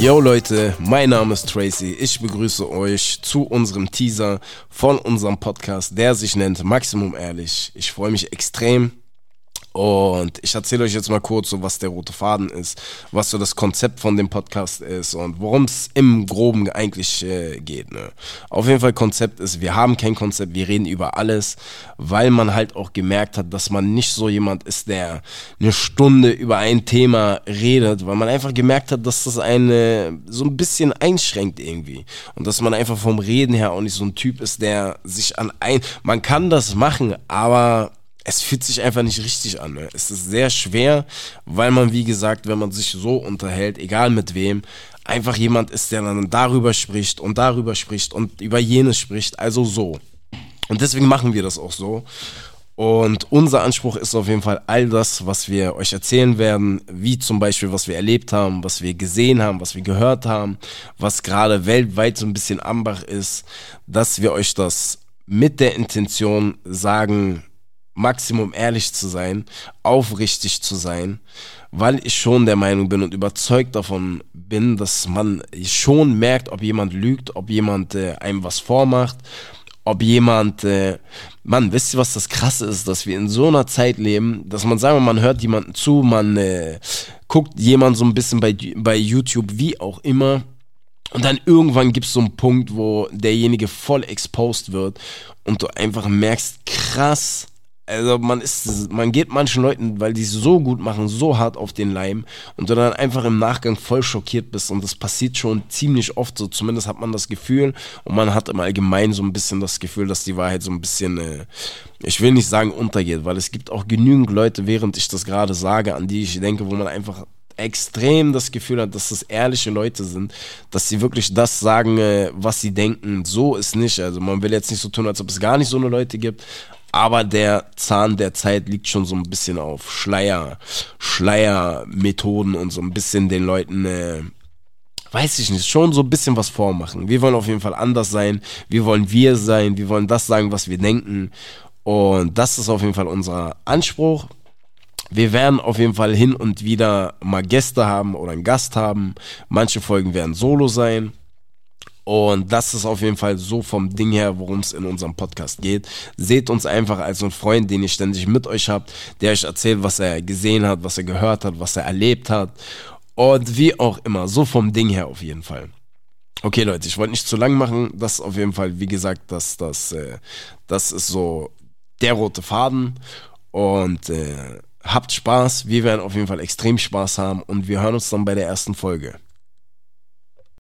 Yo Leute, mein Name ist Tracy. Ich begrüße euch zu unserem Teaser von unserem Podcast, der sich nennt Maximum Ehrlich. Ich freue mich extrem, und ich erzähle euch jetzt mal kurz, so was der rote Faden ist, was so das Konzept von dem Podcast ist und worum es im Groben eigentlich äh, geht. Ne? Auf jeden Fall Konzept ist, wir haben kein Konzept, wir reden über alles, weil man halt auch gemerkt hat, dass man nicht so jemand ist, der eine Stunde über ein Thema redet, weil man einfach gemerkt hat, dass das eine so ein bisschen einschränkt irgendwie und dass man einfach vom Reden her auch nicht so ein Typ ist, der sich an ein, man kann das machen, aber es fühlt sich einfach nicht richtig an. Ne? Es ist sehr schwer, weil man, wie gesagt, wenn man sich so unterhält, egal mit wem, einfach jemand ist, der dann darüber spricht und darüber spricht und über jenes spricht. Also so. Und deswegen machen wir das auch so. Und unser Anspruch ist auf jeden Fall all das, was wir euch erzählen werden, wie zum Beispiel, was wir erlebt haben, was wir gesehen haben, was wir gehört haben, was gerade weltweit so ein bisschen Ambach ist, dass wir euch das mit der Intention sagen, Maximum ehrlich zu sein, aufrichtig zu sein, weil ich schon der Meinung bin und überzeugt davon bin, dass man schon merkt, ob jemand lügt, ob jemand äh, einem was vormacht, ob jemand, äh, Mann, wisst ihr, was das Krasse ist, dass wir in so einer Zeit leben, dass man sagen wir, man hört jemanden zu, man äh, guckt jemand so ein bisschen bei, bei YouTube, wie auch immer, und dann irgendwann gibt es so einen Punkt, wo derjenige voll exposed wird und du einfach merkst, krass, also man ist, man geht manchen Leuten, weil die es so gut machen, so hart auf den Leim und du dann einfach im Nachgang voll schockiert bist und das passiert schon ziemlich oft so, zumindest hat man das Gefühl und man hat im Allgemeinen so ein bisschen das Gefühl, dass die Wahrheit so ein bisschen, äh, ich will nicht sagen untergeht, weil es gibt auch genügend Leute, während ich das gerade sage, an die ich denke, wo man einfach extrem das Gefühl hat, dass das ehrliche Leute sind, dass sie wirklich das sagen, äh, was sie denken. So ist nicht. Also man will jetzt nicht so tun, als ob es gar nicht so eine Leute gibt, aber der Zahn der Zeit liegt schon so ein bisschen auf Schleier, Schleiermethoden und so ein bisschen den Leuten, äh, weiß ich nicht, schon so ein bisschen was vormachen. Wir wollen auf jeden Fall anders sein, wir wollen wir sein, wir wollen das sagen, was wir denken und das ist auf jeden Fall unser Anspruch. Wir werden auf jeden Fall hin und wieder mal Gäste haben oder einen Gast haben. Manche Folgen werden solo sein. Und das ist auf jeden Fall so vom Ding her, worum es in unserem Podcast geht. Seht uns einfach als einen Freund, den ihr ständig mit euch habt, der euch erzählt, was er gesehen hat, was er gehört hat, was er erlebt hat. Und wie auch immer, so vom Ding her auf jeden Fall. Okay, Leute, ich wollte nicht zu lang machen. Das ist auf jeden Fall, wie gesagt, das, das, äh, das ist so der rote Faden. Und äh, habt Spaß. Wir werden auf jeden Fall extrem Spaß haben. Und wir hören uns dann bei der ersten Folge.